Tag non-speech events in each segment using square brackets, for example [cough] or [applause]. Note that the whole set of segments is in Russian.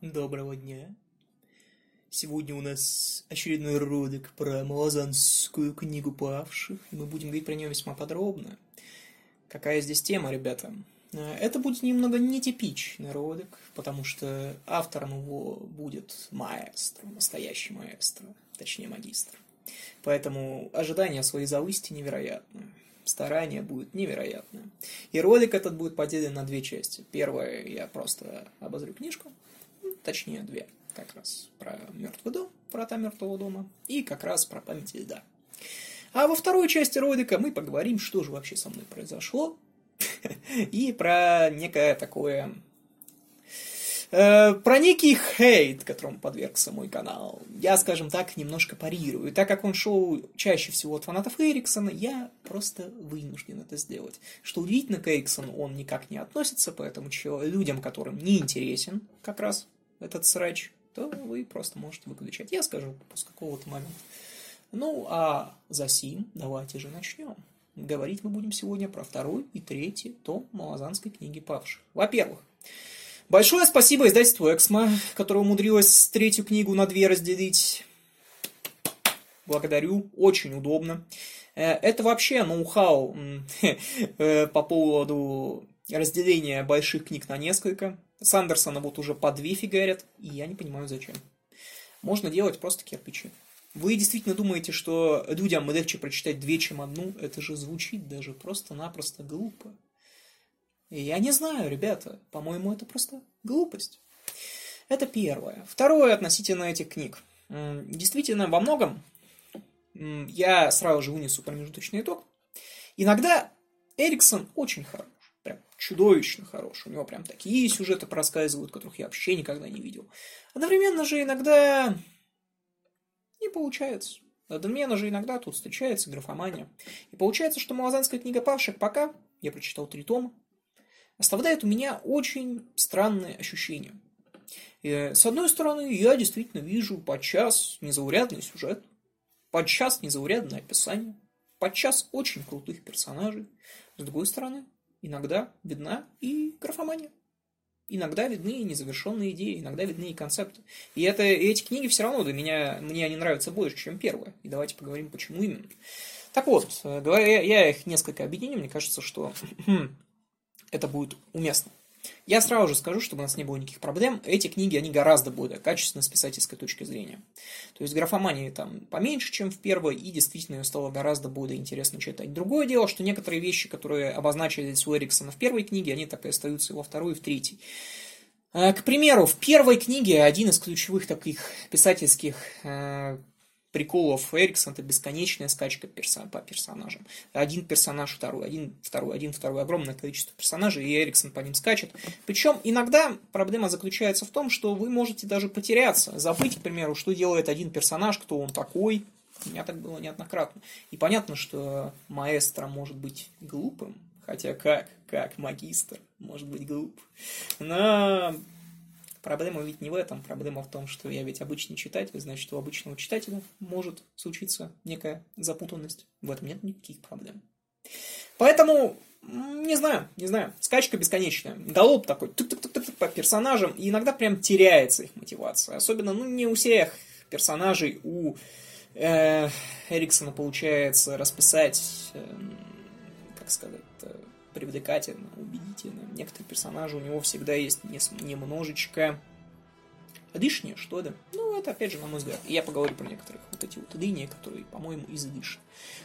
Доброго дня. Сегодня у нас очередной ролик про Малазанскую книгу павших, и мы будем говорить про нее весьма подробно. Какая здесь тема, ребята? Э, Это будет немного нетипичный ролик, потому что автором его будет маэстро, настоящий маэстро, точнее магистр. Поэтому ожидания свои завысьте невероятно. Старание будет невероятное. И ролик этот будет поделен на две части. Первая, я просто обозрю книжку, точнее две, как раз про мертвый дом, про та мертвого дома, и как раз про память льда. А во второй части ролика мы поговорим, что же вообще со мной произошло, [laughs] и про некое такое... э, про некий хейт, которому подвергся мой канал. Я, скажем так, немножко парирую. Так как он шел чаще всего от фанатов Эриксона, я просто вынужден это сделать. Что удивительно, к Эриксону он никак не относится, поэтому людям, которым не интересен как раз этот срач, то вы просто можете выключать. Я скажу с какого-то момента. Ну, а за сим давайте же начнем. Говорить мы будем сегодня про второй и третий том Малазанской книги павших. Во-первых, большое спасибо издательству Эксмо, которое умудрилось третью книгу на две разделить. Благодарю, очень удобно. Э, Это вообще ноу-хау [laughs] э, по поводу разделения больших книг на несколько. Сандерсона вот уже по две фигарят, и я не понимаю зачем. Можно делать просто кирпичи. Вы действительно думаете, что людям легче прочитать две, чем одну? Это же звучит даже просто-напросто глупо. Я не знаю, ребята, по-моему, это просто глупость. Это первое. Второе относительно этих книг. Действительно, во многом я сразу же вынесу промежуточный итог. Иногда Эриксон очень хорош. Чудовищно хорош. У него прям такие сюжеты проскальзывают, которых я вообще никогда не видел. Одновременно же иногда не получается. Одновременно же иногда тут встречается графомания. И получается, что Малазанская книга павших пока, я прочитал три тома, оставляет у меня очень странные ощущения. И, с одной стороны, я действительно вижу подчас незаурядный сюжет, подчас незаурядное описание, подчас очень крутых персонажей. С другой стороны, иногда видна и графомания. Иногда видны и незавершенные идеи, иногда видны и концепты. И, это, и эти книги все равно для меня, мне они нравятся больше, чем первая. И давайте поговорим, почему именно. Так вот, э, говоря, я их несколько объединю, мне кажется, что [clears throat] это будет уместно. Я сразу же скажу, чтобы у нас не было никаких проблем, эти книги, они гораздо более качественны с писательской точки зрения. То есть графомании там поменьше, чем в первой, и действительно ее стало гораздо более интересно читать. Другое дело, что некоторые вещи, которые обозначились у Эриксона в первой книге, они так и остаются и во второй, и в третьей. Э, К примеру, в первой книге один из ключевых таких писательских э, приколов Эриксона это бесконечная скачка перса- по персонажам. Один персонаж, второй, один, второй, один, второй, огромное количество персонажей, и Эриксон по ним скачет. Причем иногда проблема заключается в том, что вы можете даже потеряться, забыть, к примеру, что делает один персонаж, кто он такой. У меня так было неоднократно. И понятно, что маэстро может быть глупым, хотя как, как магистр может быть глуп. Но Проблема ведь не в этом. Проблема в том, что я ведь обычный читатель, значит, у обычного читателя может случиться некая запутанность. В этом нет никаких проблем. Поэтому, не знаю, не знаю, скачка бесконечная. Голоб такой тук-тук-тук-тук по персонажам, и иногда прям теряется их мотивация. Особенно, ну, не у всех персонажей, у э, Эриксона получается расписать, эм, как сказать, привлекательно, убедительно. Некоторые персонажи у него всегда есть немножечко лишнее, что ли. Это, опять же, на мой взгляд. Я поговорю про некоторых вот эти вот линии, которые, по-моему, излишни.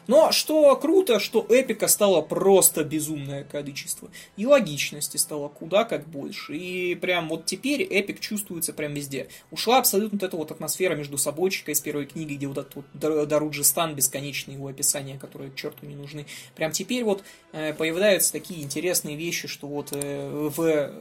Но что круто, что эпика стало просто безумное количество. И логичности стало куда как больше. И прям вот теперь эпик чувствуется прям везде. Ушла абсолютно вот эта вот атмосфера между собойчикой из первой книги, где вот этот вот Дар- Даруджистан, бесконечные его описания, которые к черту не нужны. Прям теперь вот э, появляются такие интересные вещи, что вот э, в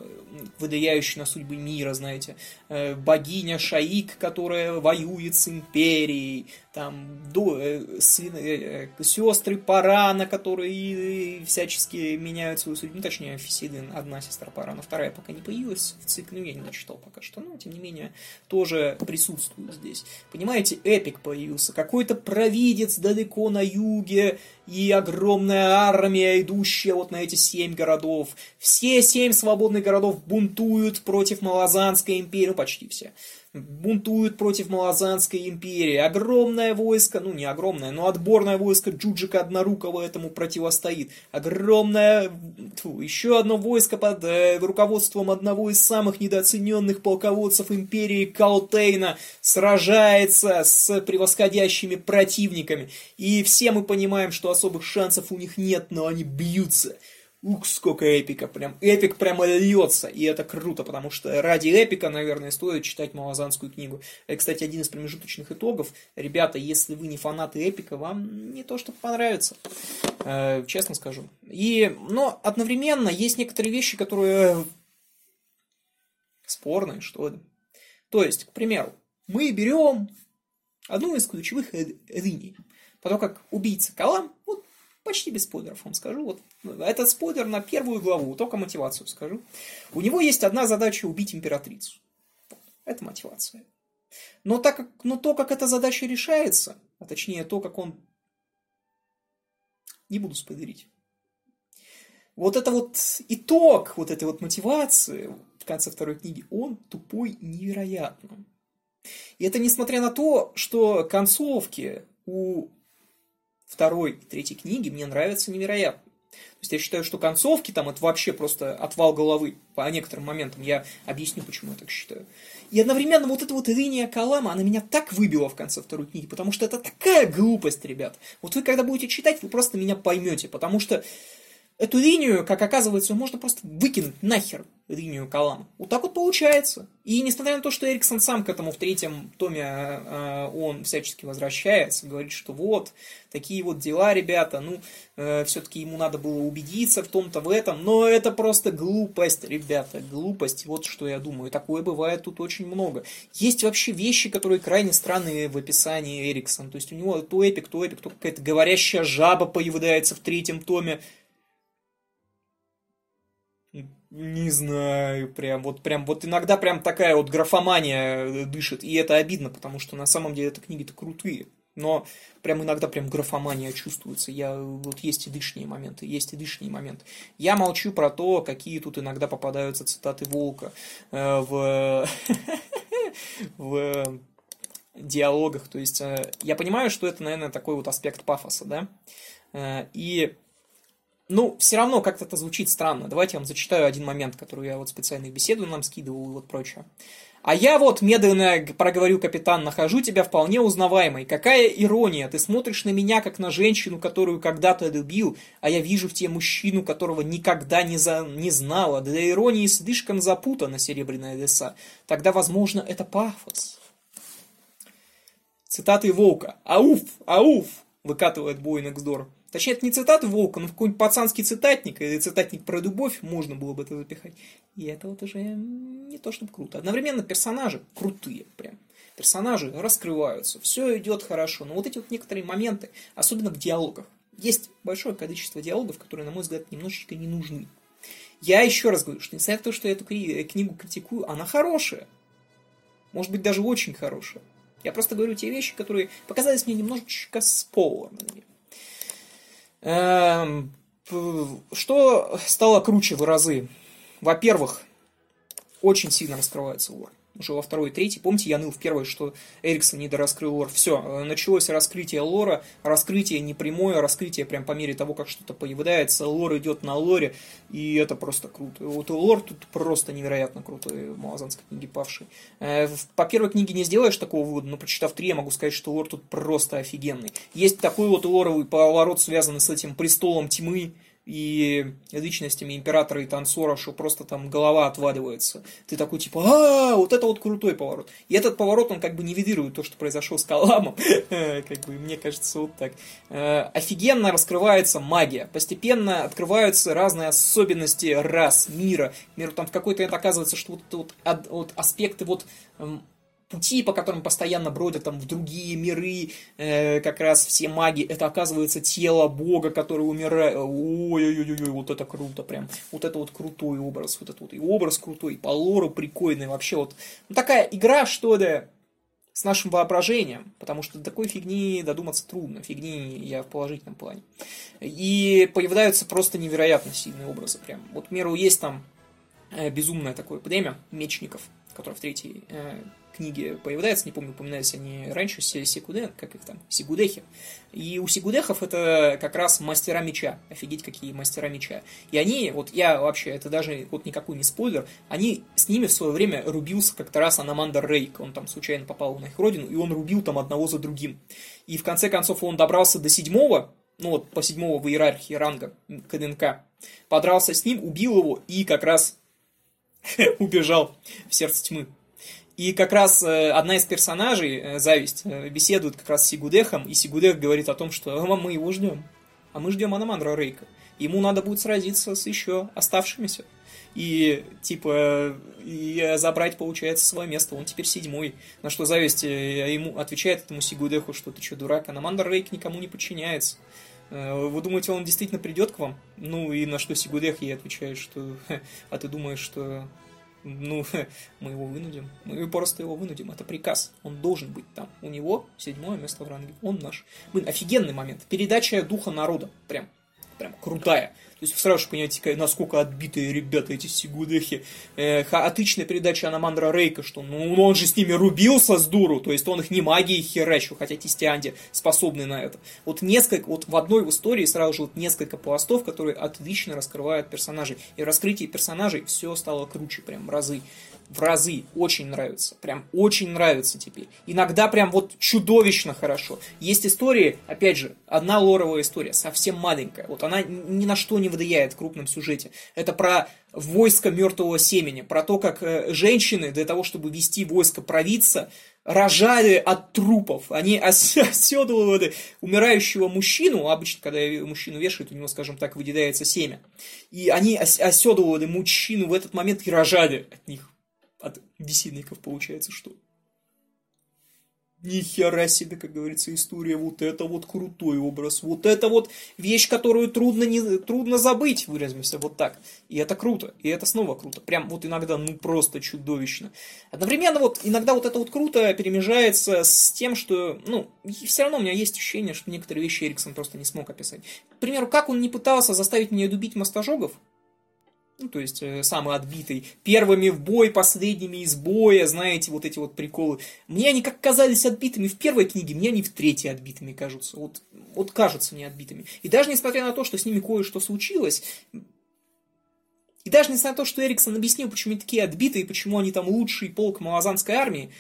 выдаяющей на судьбы мира, знаете, э, богиня Шаик, которая воюет с империей, там до, э, сын, э, э, сестры Парана, которые э, всячески меняют свою судьбу, ну, точнее, Фисиды, одна сестра Парана, вторая пока не появилась в цикле, ну, я не начитал пока что, но, тем не менее, тоже присутствует здесь. Понимаете, эпик появился, какой-то провидец далеко на юге, и огромная армия, идущая вот на эти семь городов. Все семь свободных городов бунтуют против Малазанской империи, почти все, бунтуют против Малазанской империи. Огромное войско, ну не огромное, но отборное войско Джуджика Однорукого этому противостоит. Огромное, тьфу, еще одно войско под э, руководством одного из самых недооцененных полководцев империи Каутейна сражается с превосходящими противниками. И все мы понимаем, что особых шансов у них нет, но они бьются. Ух, сколько эпика, прям, эпик прямо льется, и это круто, потому что ради эпика, наверное, стоит читать Малазанскую книгу. Это, кстати, один из промежуточных итогов. Ребята, если вы не фанаты эпика, вам не то, что понравится, э, честно скажу. И, но одновременно есть некоторые вещи, которые спорные, что ли. То есть, к примеру, мы берем одну из ключевых линий. Потом как убийца Калам, вот почти без спойлеров вам скажу. Вот этот спойлер на первую главу, только мотивацию скажу. У него есть одна задача убить императрицу. Это мотивация. Но, так как, но то, как эта задача решается, а точнее то, как он... Не буду спойлерить. Вот это вот итог вот этой вот мотивации в конце второй книги, он тупой невероятно. И это несмотря на то, что концовки у второй и третьей книги мне нравятся невероятно. То есть я считаю, что концовки там это вообще просто отвал головы по некоторым моментам. Я объясню, почему я так считаю. И одновременно вот эта вот линия Калама, она меня так выбила в конце второй книги, потому что это такая глупость, ребят. Вот вы когда будете читать, вы просто меня поймете, потому что эту линию, как оказывается, можно просто выкинуть нахер линию Калама. Вот так вот получается. И несмотря на то, что Эриксон сам к этому в третьем томе, э, он всячески возвращается, говорит, что вот, такие вот дела, ребята, ну, э, все-таки ему надо было убедиться в том-то, в этом, но это просто глупость, ребята, глупость, вот что я думаю. Такое бывает тут очень много. Есть вообще вещи, которые крайне странные в описании Эриксона. То есть у него то эпик, то эпик, то какая-то говорящая жаба появляется в третьем томе. Не знаю, прям вот прям вот иногда прям такая вот графомания э, дышит, и это обидно, потому что на самом деле это книги-то крутые. Но прям иногда прям графомания чувствуется. Я, вот есть и дышние моменты, есть и дышние моменты. Я молчу про то, какие тут иногда попадаются цитаты Волка э, в, [laughs] в диалогах. То есть э, я понимаю, что это, наверное, такой вот аспект пафоса, да. Э, и ну, все равно как-то это звучит странно. Давайте я вам зачитаю один момент, который я вот специально в беседу нам скидывал и вот прочее. А я вот, медленно проговорю капитан, нахожу тебя вполне узнаваемой. Какая ирония, ты смотришь на меня, как на женщину, которую когда-то любил, а я вижу в тебе мужчину, которого никогда не, за... не знала. Для иронии слишком запутана серебряная леса. Тогда, возможно, это пафос. Цитаты Волка. «Ауф! Ауф!» выкатывает Бой Нексдор. Точнее, это не цитаты Волка, но какой-нибудь пацанский цитатник, или цитатник про любовь, можно было бы это запихать. И это вот уже не то чтобы круто. Одновременно персонажи крутые прям. Персонажи раскрываются, все идет хорошо. Но вот эти вот некоторые моменты, особенно в диалогах, есть большое количество диалогов, которые, на мой взгляд, немножечко не нужны. Я еще раз говорю, что несмотря на то, что я эту книгу критикую, она хорошая. Может быть, даже очень хорошая. Я просто говорю те вещи, которые показались мне немножечко спойлерными. Эм, что стало круче в разы? Во-первых, очень сильно раскрывается лор уже во второй и третьей. Помните, я ныл в первой, что Эриксон не дораскрыл лор. Все, э, началось раскрытие лора, раскрытие непрямое, раскрытие прям по мере того, как что-то появляется, лор идет на лоре, и это просто круто. Вот лор тут просто невероятно крутой в Малазанской книге «Павший». Э, по первой книге не сделаешь такого вывода, но прочитав три, я могу сказать, что лор тут просто офигенный. Есть такой вот лоровый поворот, связанный с этим престолом тьмы, и личностями императора и танцора, что просто там голова отваливается. Ты такой типа, а, вот это вот крутой поворот. И этот поворот, он как бы нивелирует то, что произошло с Каламом. [laughs] как бы, мне кажется, вот так. Э, офигенно раскрывается магия. Постепенно открываются разные особенности рас, мира. Миру там в какой-то это оказывается, что вот, вот, вот аспекты вот пути, по которым постоянно бродят там в другие миры, э, как раз все маги, это оказывается тело бога, который умирает. Ой-ой-ой, вот это круто прям. Вот это вот крутой образ, вот это вот и образ крутой, и по лору прикольный, вообще вот. Ну, такая игра, что ли, с нашим воображением, потому что такой фигни додуматься трудно, фигни я в положительном плане. И появляются просто невероятно сильные образы прям. Вот, к примеру, есть там э, безумное такое племя мечников, которое в третьей э, книге появляется, не помню, упоминались они раньше, Сигуден, как их там, Сигудехи. И у Сигудехов это как раз мастера меча. Офигеть, какие мастера меча. И они, вот я вообще, это даже вот никакой не спойлер, они с ними в свое время рубился как-то раз Анамандер Рейк. Он там случайно попал на их родину, и он рубил там одного за другим. И в конце концов он добрался до седьмого, ну вот по седьмого в иерархии ранга КДНК, подрался с ним, убил его и как раз [laughs] убежал в сердце тьмы. И как раз э, одна из персонажей, э, Зависть, э, беседует как раз с Сигудехом, и Сигудех говорит о том, что «А мы его ждем, а мы ждем Анамандра Рейка. Ему надо будет сразиться с еще оставшимися. И, типа, и забрать, получается, свое место. Он теперь седьмой. На что Зависть ему отвечает этому Сигудеху, что ты что, дурак, Анамандр Рейк никому не подчиняется. Вы думаете, он действительно придет к вам? Ну, и на что Сигудех ей отвечает, что [laughs] а ты думаешь, что ну, [laughs] мы его вынудим. Мы просто его вынудим. Это приказ. Он должен быть там. У него седьмое место в ранге. Он наш. Блин, офигенный момент. Передача духа народа. Прям, прям крутая. То есть сразу же понимаете, насколько отбитые ребята эти сигудехи. Э, хаотичная передача Анамандра Рейка, что ну он же с ними рубился с дуру, то есть он их не магией херачил, хотя Тистианди способны на это. Вот несколько, вот в одной истории сразу же вот несколько пластов, которые отлично раскрывают персонажей. И в раскрытии персонажей все стало круче, прям разы в разы. Очень нравится. Прям очень нравится теперь. Иногда прям вот чудовищно хорошо. Есть истории, опять же, одна лоровая история, совсем маленькая. Вот она ни на что не влияет в крупном сюжете. Это про войско мертвого семени, про то, как э, женщины для того, чтобы вести войско провидца, рожали от трупов. Они [laughs] оседлывали умирающего мужчину, обычно, когда мужчину вешают, у него, скажем так, выделяется семя. И они оседлывали мужчину в этот момент и рожали от них от висельников получается что? Ни хера себе, как говорится, история. Вот это вот крутой образ. Вот это вот вещь, которую трудно, не, трудно забыть, выразимся вот так. И это круто. И это снова круто. Прям вот иногда, ну просто чудовищно. Одновременно вот иногда вот это вот круто перемежается с тем, что, ну, все равно у меня есть ощущение, что некоторые вещи Эриксон просто не смог описать. К примеру, как он не пытался заставить меня любить мастожогов, ну, то есть э, самый отбитый, первыми в бой, последними из боя, знаете, вот эти вот приколы. Мне они как казались отбитыми в первой книге, мне они в третьей отбитыми кажутся. Вот, вот кажутся мне отбитыми. И даже несмотря на то, что с ними кое-что случилось, и даже несмотря на то, что Эриксон объяснил, почему они такие отбитые, почему они там лучший полк малазанской армии,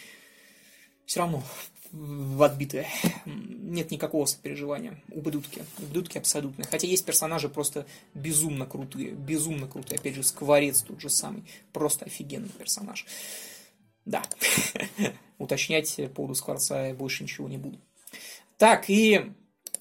все равно в отбитые. Нет никакого сопереживания. Ублюдки. Ублюдки абсолютно. Хотя есть персонажи просто безумно крутые. Безумно крутые. Опять же, Скворец тот же самый. Просто офигенный персонаж. Да. [laughs] Уточнять по поводу Скворца я больше ничего не буду. Так, и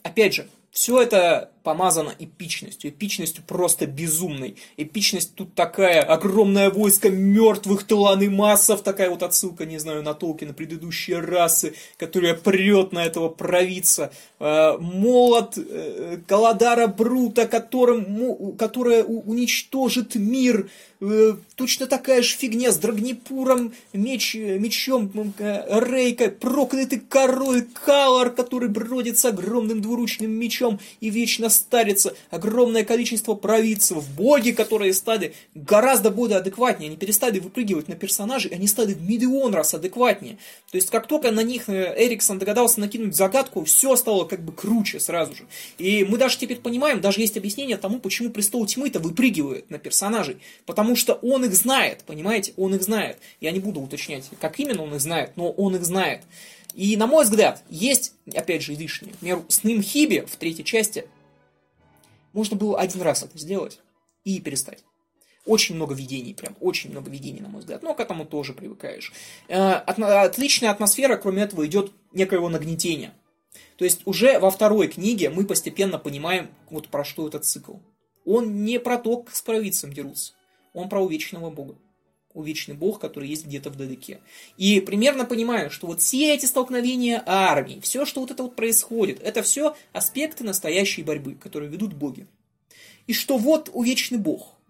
опять же, все это помазано эпичностью, эпичностью просто безумной. Эпичность тут такая, огромное войско мертвых массов, такая вот отсылка, не знаю, на Толкина, предыдущие расы, которая прет на этого провидца. Э, молот э, Каладара Брута, которым, которая уничтожит мир. Э, точно такая же фигня с Драгнепуром, меч, мечом Рейка, проклятый король Калар, который бродит с огромным двуручным мечом и вечно старится, огромное количество провидцев, боги, которые стали гораздо более адекватнее, они перестали выпрыгивать на персонажей, они стали в миллион раз адекватнее. То есть, как только на них э, Эриксон догадался накинуть загадку, все стало как бы круче сразу же. И мы даже теперь понимаем, даже есть объяснение тому, почему Престол Тьмы-то выпрыгивает на персонажей. Потому что он их знает, понимаете? Он их знает. Я не буду уточнять, как именно он их знает, но он их знает. И, на мой взгляд, есть, опять же, лишнее. Например, с Нимхиби в третьей части можно было один раз это сделать и перестать. Очень много видений, прям очень много видений, на мой взгляд. Но к этому тоже привыкаешь. Э, отличная атмосфера, кроме этого, идет некоего нагнетения. То есть уже во второй книге мы постепенно понимаем, вот про что этот цикл. Он не про то, как с провидцем дерутся. Он про увечного бога. Увечный бог, который есть где-то вдалеке. И примерно понимаю, что вот все эти столкновения армий, все, что вот это вот происходит, это все аспекты настоящей борьбы, которые ведут боги. И что вот увечный бог –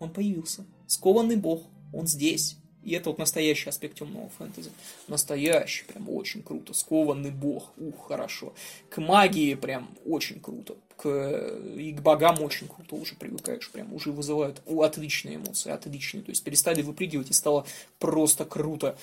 он появился. Скованный бог, он здесь. И это вот настоящий аспект темного фэнтези. Настоящий, прям очень круто. Скованный бог, ух, хорошо. К магии прям очень круто. К, и к богам очень круто уже привыкаешь, прям уже вызывают отличные эмоции, отличные. То есть перестали выпрыгивать и стало просто круто.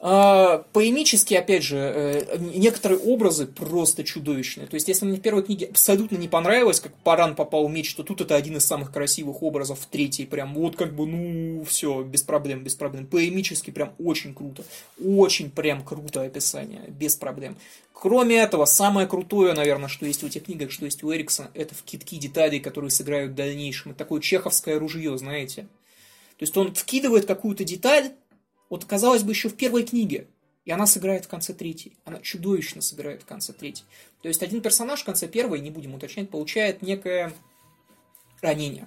А, поэмически, опять же, э, некоторые образы просто чудовищные. То есть, если мне в первой книге абсолютно не понравилось, как Паран попал в меч, то тут это один из самых красивых образов в третьей. Прям вот как бы, ну, все, без проблем, без проблем. Поэмически прям очень круто. Очень прям круто описание, без проблем. Кроме этого, самое крутое, наверное, что есть в этих книгах, что есть у Эриксона, это в китки деталей, которые сыграют в дальнейшем. Это такое чеховское ружье, знаете. То есть он вкидывает какую-то деталь, вот, казалось бы, еще в первой книге. И она сыграет в конце третьей. Она чудовищно сыграет в конце третьей. То есть один персонаж в конце первой, не будем уточнять, получает некое ранение.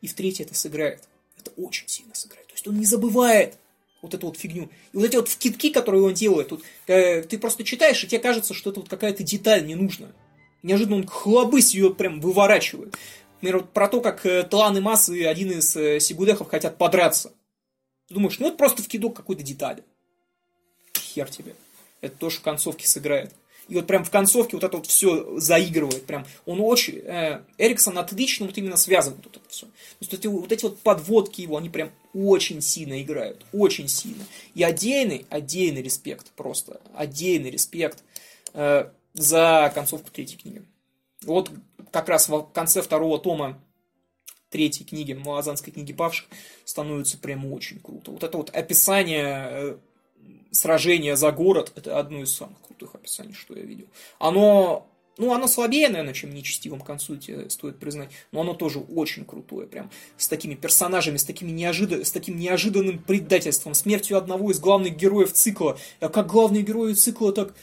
И в третьей это сыграет. Это очень сильно сыграет. То есть он не забывает вот эту вот фигню. И вот эти вот вкидки, которые он делает, тут, э, ты просто читаешь, и тебе кажется, что это вот какая-то деталь ненужная. неожиданно он хлобысь ее прям выворачивает. Например, вот про то, как э, Тлан и Масс и один из э, Сигудехов хотят подраться. Ты думаешь, ну это просто вкидок какой-то детали. Хер тебе. Это тоже в концовке сыграет. И вот прям в концовке вот это вот все заигрывает. Прям он очень... Э, Эриксон отлично вот именно связывает вот это все. То есть эти, вот эти вот подводки его, они прям очень сильно играют. Очень сильно. И отдельный, отдельный респект просто. Отдельный респект э, за концовку третьей книги. Вот как раз в конце второго тома третьей книги, Малазанской книги павших, становится прям очень круто. Вот это вот описание э, сражения за город, это одно из самых крутых описаний, что я видел. Оно, ну, оно слабее, наверное, чем нечестивым концу, тебе стоит признать, но оно тоже очень крутое, прям с такими персонажами, с, такими неожидан... с таким неожиданным предательством, смертью одного из главных героев цикла. А как главные герои цикла так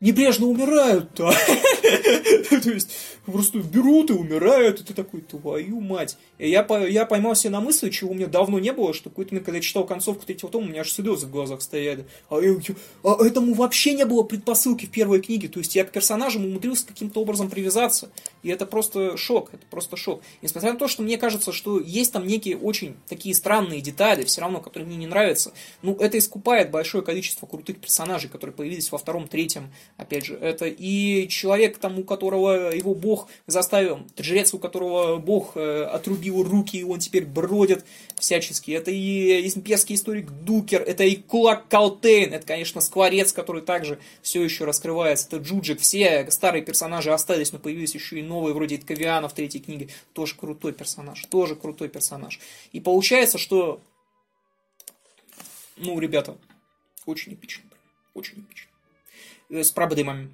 небрежно умирают-то. [laughs] То есть, просто берут и умирают, и ты такой, твою мать. И я, я поймал себя на мысли, чего у меня давно не было, что какой-то когда я читал концовку третьего тома, у меня аж слезы в глазах стояли. А, а этому вообще не было предпосылки в первой книге. То есть, я к персонажам умудрился каким-то образом привязаться. И это просто шок, это просто шок. Несмотря на то, что мне кажется, что есть там некие очень такие странные детали, все равно, которые мне не нравятся, ну, это искупает большое количество крутых персонажей, которые появились во втором, третьем опять же, это и человек, там, у которого его бог заставил, жрец, у которого бог э, отрубил руки, и он теперь бродит всячески. Это и имперский историк Дукер, это и Кулак Калтейн, это, конечно, Скворец, который также все еще раскрывается, это Джуджик, все старые персонажи остались, но появились еще и новые, вроде Итковиана в третьей книге, тоже крутой персонаж, тоже крутой персонаж. И получается, что, ну, ребята, очень эпично, очень эпично. Э, с проблемами,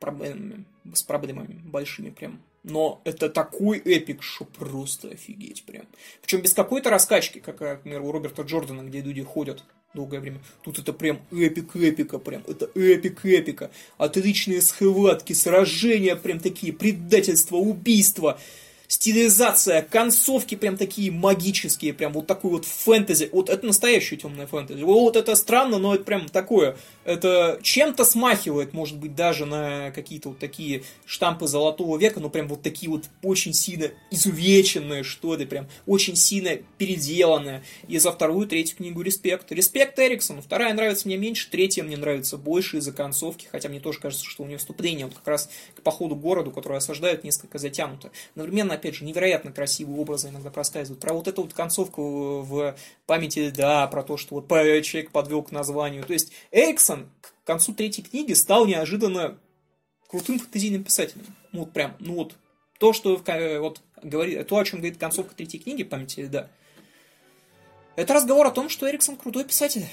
проблемами, с проблемами большими прям. Но это такой эпик, что просто офигеть прям. Причем без какой-то раскачки, как, например, у Роберта Джордана, где люди ходят долгое время. Тут это прям эпик эпика, прям это эпик эпика. Отличные схватки, сражения прям такие, предательства, убийства стилизация, концовки прям такие магические, прям вот такой вот фэнтези. Вот это настоящее темное фэнтези. Вот это странно, но это прям такое. Это чем-то смахивает, может быть, даже на какие-то вот такие штампы золотого века, но прям вот такие вот очень сильно изувеченные, что ли, прям очень сильно переделанные. И за вторую, третью книгу респект. Респект Эриксону. Вторая нравится мне меньше, третья мне нравится больше из-за концовки, хотя мне тоже кажется, что у нее вступление вот как раз к походу городу, которое осаждают, несколько затянуто. Одновременно опять же, невероятно красивые образы иногда проскальзывают. Про вот эту вот концовку в памяти, да, про то, что вот человек подвел к названию. То есть Эриксон к концу третьей книги стал неожиданно крутым фэнтезийным писателем. Ну вот прям, ну вот то, что вот говорит, то, о чем говорит концовка третьей книги, памяти, да, это разговор о том, что Эриксон крутой писатель.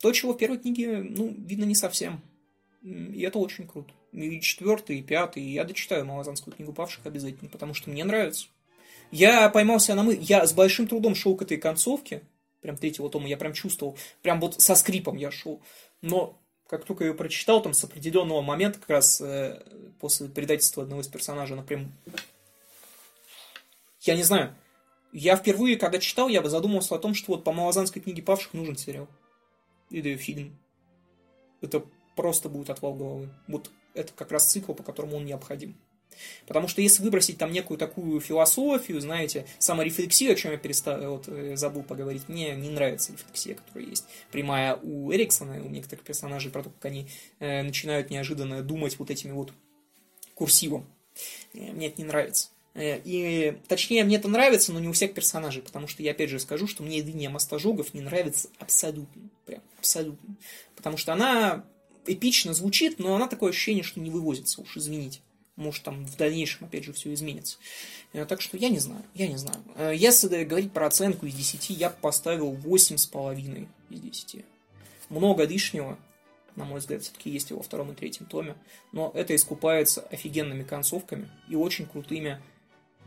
То, чего в первой книге, ну, видно не совсем. И это очень круто и четвертый, и пятый. Я дочитаю Малазанскую книгу павших обязательно, потому что мне нравится. Я поймался на мы, я с большим трудом шел к этой концовке, прям третьего тома, я прям чувствовал, прям вот со скрипом я шел. Но как только я прочитал, там с определенного момента, как раз э, после предательства одного из персонажей, она прям... Я не знаю. Я впервые, когда читал, я бы задумался о том, что вот по Малазанской книге павших нужен сериал. Или фильм. Это просто будет отвал головы. Вот это как раз цикл, по которому он необходим. Потому что если выбросить там некую такую философию, знаете, саморефлексию, о чем я перестал, вот, э, забыл поговорить, мне не нравится рефлексия, которая есть прямая у Эриксона у некоторых персонажей, про то, как они э, начинают неожиданно думать вот этими вот курсивом. Мне это не нравится. И, точнее, мне это нравится, но не у всех персонажей, потому что я опять же скажу, что мне линия Мастожогов не нравится абсолютно. Прям абсолютно. Потому что она эпично звучит, но она такое ощущение, что не вывозится, уж извините. Может, там в дальнейшем, опять же, все изменится. Э, так что я не знаю, я не знаю. Э, если говорить про оценку из 10, я поставил 8,5 из 10. Много лишнего, на мой взгляд, все-таки есть во втором и третьем томе, но это искупается офигенными концовками и очень крутыми,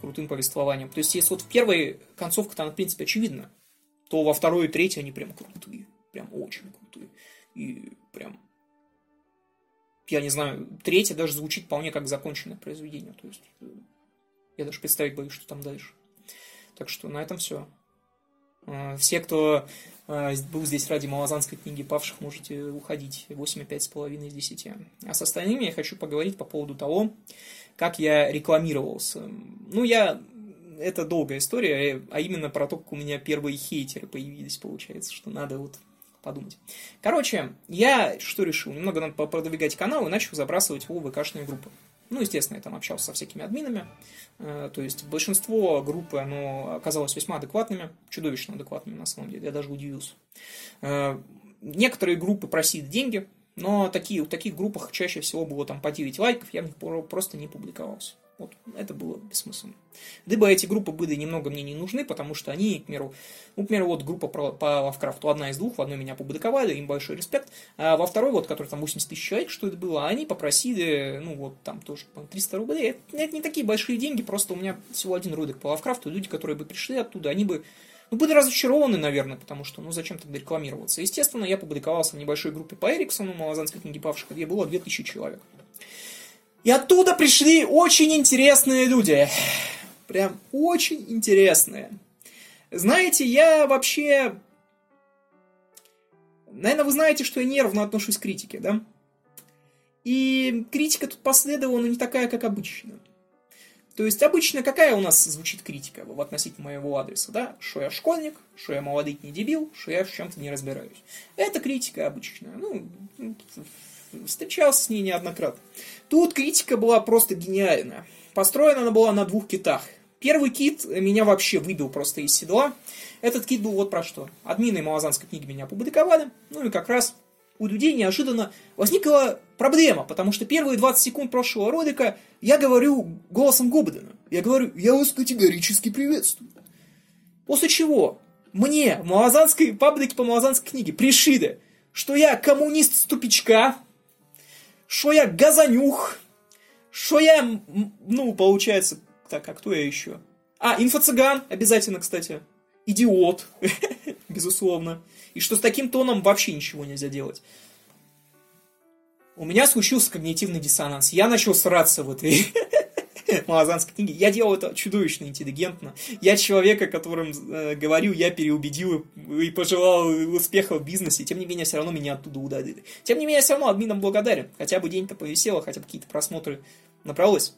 крутым повествованием. То есть, если вот в первой концовка-то, она, в принципе, очевидна, то во второй и третьей они прям крутые. Прям очень крутые. И прям я не знаю, третье даже звучит вполне как законченное произведение. То есть э, я даже представить боюсь, что там дальше. Так что на этом все. Э, все, кто э, был здесь ради малозанской книги павших, можете уходить. 8,5,5 из 10. А с остальными я хочу поговорить по поводу того, как я рекламировался. Ну, я... Это долгая история, а именно про то, как у меня первые хейтеры появились, получается, что надо вот подумать. Короче, я что решил? Немного надо продвигать канал и начал забрасывать его в ВКшные группы. Ну, естественно, я там общался со всякими админами. Э, то есть большинство группы, оно оказалось весьма адекватными, чудовищно адекватными на самом деле, я даже удивился. Э, некоторые группы просили деньги, но такие, в таких группах чаще всего было там по 9 лайков, я в них просто не публиковался. Вот, это было бессмысленно. Либо эти группы были немного мне не нужны, потому что они, к примеру, ну, к примеру, вот группа по, по Лавкрафту, одна из двух, в одной меня публиковали, им большой респект, а во второй, вот, который там 80 тысяч человек, что это было, они попросили, ну, вот, там тоже, 300 рублей, это, это не такие большие деньги, просто у меня всего один ролик по Лавкрафту, люди, которые бы пришли оттуда, они бы ну, были разочарованы, наверное, потому что, ну, зачем тогда рекламироваться? Естественно, я публиковался в небольшой группе по Эриксону, Малозанской книги павших, где было 2000 человек. И оттуда пришли очень интересные люди. Прям очень интересные. Знаете, я вообще... Наверное, вы знаете, что я нервно отношусь к критике, да? И критика тут последовала, но не такая, как обычно. То есть обычно какая у нас звучит критика в относительно моего адреса, да? Что я школьник, что я молодый-не дебил, что я в чем-то не разбираюсь. Это критика обычная. Ну, встречался с ней неоднократно. Тут критика была просто гениальная. Построена она была на двух китах. Первый кит меня вообще выбил просто из седла. Этот кит был вот про что. Админы Малазанской книги меня опубликовали. Ну и как раз у людей неожиданно возникла проблема, потому что первые 20 секунд прошлого ролика я говорю голосом Гобдена. Я говорю, я вас категорически приветствую. После чего мне в Малазанской паблике по Малазанской книге пришили, что я коммунист с тупичка, что я газанюх, что я, ну, получается, так, а кто я еще? А, инфо-цыган, обязательно, кстати. Идиот, [laughs] безусловно. И что с таким тоном вообще ничего нельзя делать. У меня случился когнитивный диссонанс. Я начал сраться в этой [laughs] малазанской книги. Я делал это чудовищно интеллигентно. Я человека, которым э, говорю, я переубедил и пожелал успеха в бизнесе. Тем не менее, все равно меня оттуда удалили. Тем не менее, все равно админам благодарен. Хотя бы день-то повесело, хотя бы какие-то просмотры набралось.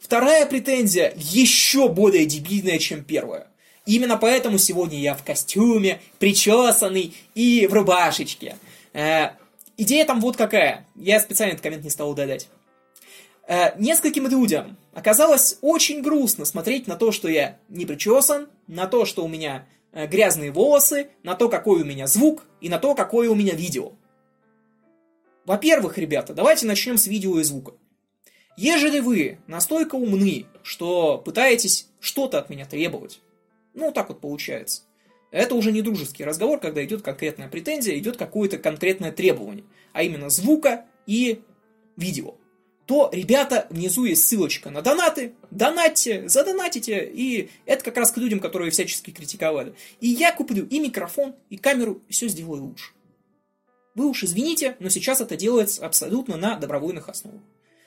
Вторая претензия еще более дебильная, чем первая. Именно поэтому сегодня я в костюме, причесанный и в рубашечке. Э, идея там вот какая. Я специально этот коммент не стал удалять. Э, нескольким людям оказалось очень грустно смотреть на то, что я не причесан, на то, что у меня э, грязные волосы, на то, какой у меня звук и на то, какое у меня видео. Во-первых, ребята, давайте начнем с видео и звука. Ежели вы настолько умны, что пытаетесь что-то от меня требовать, ну, так вот получается. Это уже не дружеский разговор, когда идет конкретная претензия, идет какое-то конкретное требование, а именно звука и видео то, ребята, внизу есть ссылочка на донаты. Донатьте, задонатите. И это как раз к людям, которые всячески критиковали. И я куплю и микрофон, и камеру, и все сделаю лучше. Вы уж извините, но сейчас это делается абсолютно на добровольных основах.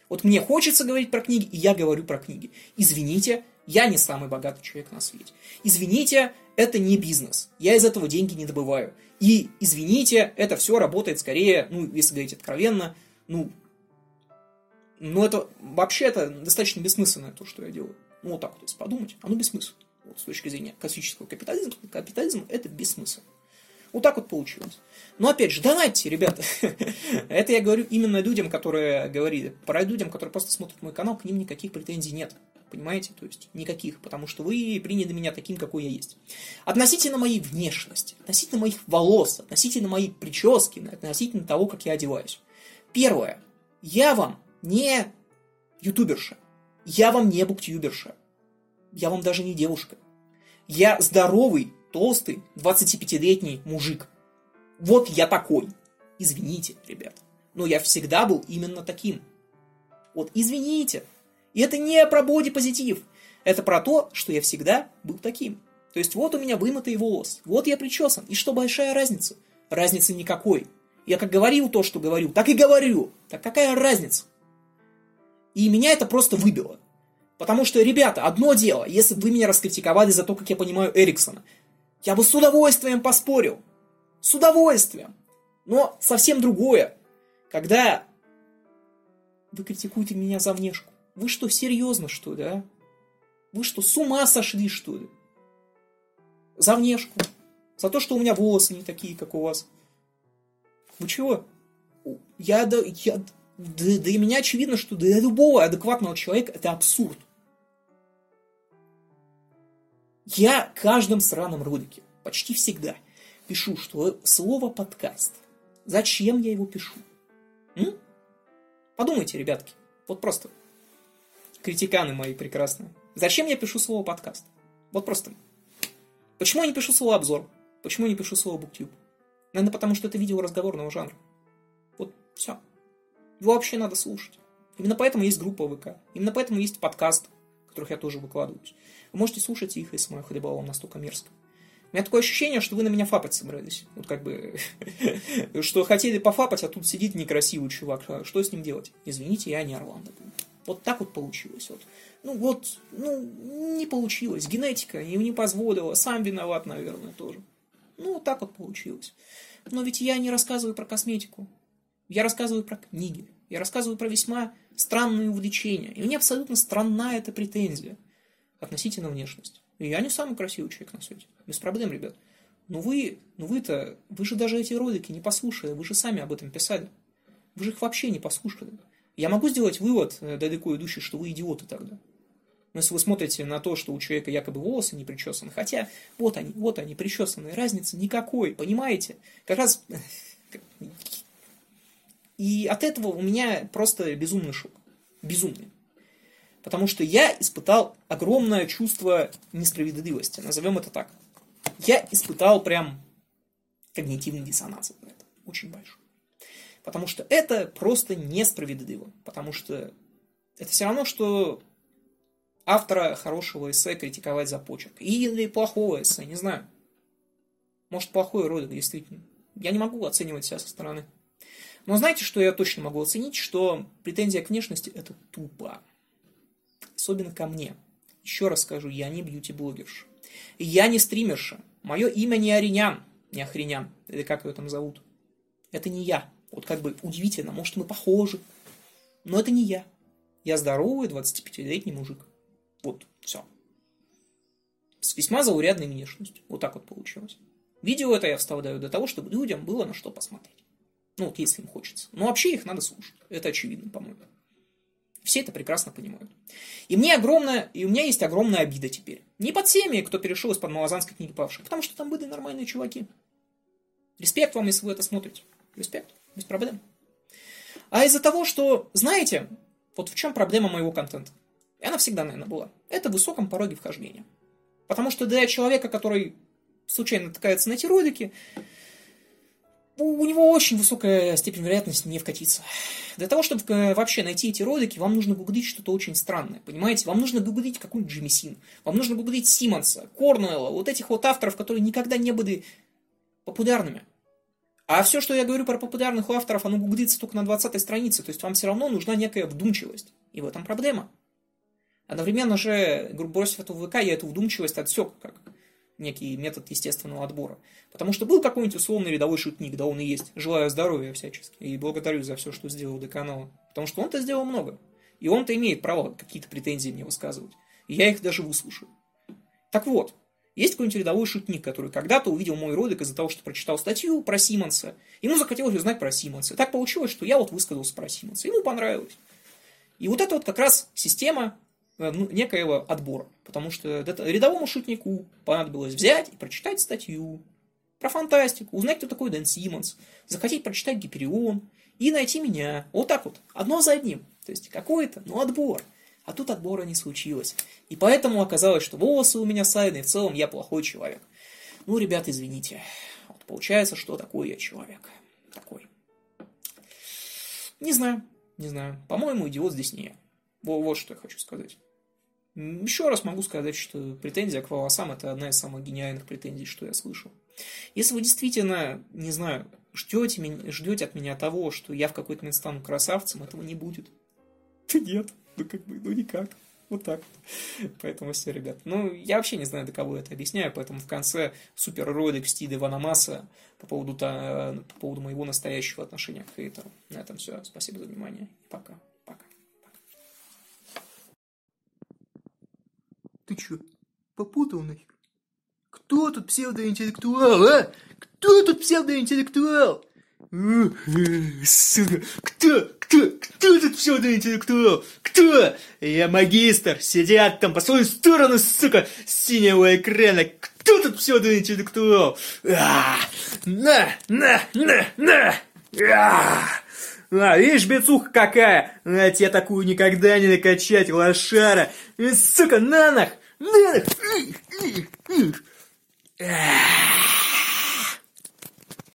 Вот мне хочется говорить про книги, и я говорю про книги. Извините, я не самый богатый человек на свете. Извините, это не бизнес. Я из этого деньги не добываю. И извините, это все работает скорее, ну, если говорить откровенно, ну, ну, это вообще это достаточно бессмысленное то, что я делаю. Ну, вот так вот, если подумать, оно бессмысленно. Вот, с точки зрения классического капитализма, капитализм это бессмысленно. Вот так вот получилось. Но опять же, донатьте, ребята. [laughs] Это я говорю именно людям, которые говорили. Про людям, которые просто смотрят мой канал, к ним никаких претензий нет. Понимаете? То есть никаких, потому что вы приняли меня таким, какой я есть. Относительно моей внешности, относительно моих волос, относительно моей прически, относительно того, как я одеваюсь. Первое. Я вам не ютуберша. Я вам не буктюберша. Я вам даже не девушка. Я здоровый, толстый, 25-летний мужик. Вот я такой. Извините, ребят. Но я всегда был именно таким. Вот извините. И это не про бодипозитив. Это про то, что я всегда был таким. То есть вот у меня вымытый волос, вот я причесан. И что большая разница? Разницы никакой. Я как говорил то, что говорю, так и говорю. Так какая разница? И меня это просто выбило. Потому что, ребята, одно дело, если бы вы меня раскритиковали за то, как я понимаю Эриксона, я бы с удовольствием поспорил. С удовольствием. Но совсем другое, когда вы критикуете меня за внешку. Вы что, серьезно, что ли, а? Вы что, с ума сошли, что ли? За внешку. За то, что у меня волосы не такие, как у вас. Вы чего? Я, да, я, да, для меня очевидно, что для любого адекватного человека это абсурд. Я в каждом сраном ролике, почти всегда, пишу, что слово подкаст. Зачем я его пишу? М? Подумайте, ребятки. Вот просто. Критиканы мои прекрасные. Зачем я пишу слово подкаст? Вот просто. Почему я не пишу слово обзор? Почему я не пишу слово буктюб? Наверное, потому что это видео разговорного жанра. Вот все. Вообще надо слушать. Именно поэтому есть группа ВК. Именно поэтому есть подкаст, в которых я тоже выкладываюсь. Вы можете слушать их, если мое хлеба вам настолько мерзко. У меня такое ощущение, что вы на меня фапать собрались. Вот как бы, [laughs] что хотели пофапать, а тут сидит некрасивый чувак. А что с ним делать? Извините, я не Орландо. Вот так вот получилось. Вот. Ну вот, ну, не получилось. Генетика ему не позволила. Сам виноват, наверное, тоже. Ну, вот так вот получилось. Но ведь я не рассказываю про косметику. Я рассказываю про книги. Я рассказываю про весьма странные увлечения. И мне абсолютно странна эта претензия относительно внешности. И я не самый красивый человек на свете. Без проблем, ребят. Но вы, ну вы-то, вы же даже эти ролики не послушали, вы же сами об этом писали. Вы же их вообще не послушали. Я могу сделать вывод э, далеко идущий, что вы идиоты тогда. Но если вы смотрите на то, что у человека якобы волосы не причесаны, хотя вот они, вот они причесаны, разницы никакой, понимаете? Как раз... [laughs] И от этого у меня просто безумный шок. Безумный. Потому что я испытал огромное чувство несправедливости, назовем это так. Я испытал прям когнитивный диссонанс очень большой. Потому что это просто несправедливо. Потому что это все равно, что автора хорошего эссе критиковать за почерк. Или плохого эссе, не знаю. Может, плохой ролик, действительно. Я не могу оценивать себя со стороны. Но знаете, что я точно могу оценить? Что претензия к внешности – это тупо особенно ко мне. Еще раз скажу, я не бьюти-блогерша. Я не стримерша. Мое имя не Аринян, не Охренян, или как его там зовут. Это не я. Вот как бы удивительно, может мы похожи. Но это не я. Я здоровый 25-летний мужик. Вот, все. С весьма заурядной внешностью. Вот так вот получилось. Видео это я вставляю для того, чтобы людям было на что посмотреть. Ну, вот если им хочется. Но вообще их надо слушать. Это очевидно, по-моему. Все это прекрасно понимают. И мне огромная, и у меня есть огромная обида теперь. Не под всеми, кто перешел из-под Малазанской книги павших, потому что там были нормальные чуваки. Респект вам, если вы это смотрите. Респект, без проблем. А из-за того, что, знаете, вот в чем проблема моего контента. И она всегда, наверное, была. Это в высоком пороге вхождения. Потому что для человека, который случайно натыкается на эти ролики, у него очень высокая степень вероятности не вкатиться. Для того, чтобы э, вообще найти эти ролики, вам нужно гуглить что-то очень странное, понимаете? Вам нужно гуглить какую-нибудь Джимми Син, вам нужно гуглить Симмонса, Корнуэлла, вот этих вот авторов, которые никогда не были популярными. А все, что я говорю про популярных авторов, оно гуглится только на 20 странице, то есть вам все равно нужна некая вдумчивость. И в этом проблема. Одновременно же, грубо бросив эту ВК, я эту вдумчивость отсек, как некий метод естественного отбора. Потому что был какой-нибудь условный рядовой шутник, да он и есть. Желаю здоровья всячески. И благодарю за все, что сделал для канала. Потому что он-то сделал много. И он-то имеет право какие-то претензии мне высказывать. И я их даже выслушаю. Так вот, Есть какой-нибудь рядовой шутник, который когда-то увидел мой ролик из-за того, что прочитал статью про Симмонса. Ему захотелось узнать про Симмонса. Так получилось, что я вот высказался про Симмонса. Ему понравилось. И вот это вот как раз система э, ну, некоего отбора. Потому что рядовому шутнику понадобилось взять и прочитать статью про фантастику, узнать, кто такой Дэн Симмонс, захотеть прочитать Гиперион и найти меня. Вот так вот, одно за одним. То есть какой-то, ну, отбор. А тут отбора не случилось. И поэтому оказалось, что волосы у меня сальные, в целом я плохой человек. Ну, ребят, извините. Вот получается, что такой я человек. Такой. Не знаю, не знаю. По-моему, идиот здесь не я. Вот, вот что я хочу сказать. Еще раз могу сказать, что претензия к волосам – это одна из самых гениальных претензий, что я слышал. Если вы действительно, не знаю, ждете, ждете от меня того, что я в какой-то момент стану красавцем, этого не будет. [laughs] Нет. Ну, как бы, ну, никак. Вот так вот. Поэтому все, ребят. Ну, я вообще не знаю, до кого это объясняю, поэтому в конце супер ролик в стиле по поводу, по поводу моего настоящего отношения к хейтеру. На этом все. Спасибо за внимание. Пока. Ты чё, попутал нафиг? Кто тут псевдоинтеллектуал, а? Кто тут псевдоинтеллектуал? Сука, кто, кто, кто тут псевдоинтеллектуал? Кто? Я магистр, сидят там по свою сторону, сука, синего экрана. Кто тут псевдоинтеллектуал? А, на, на, на, на! А, а, видишь, бецуха какая? А, тебе такую никогда не накачать, лошара. Сука, на нах! На нах!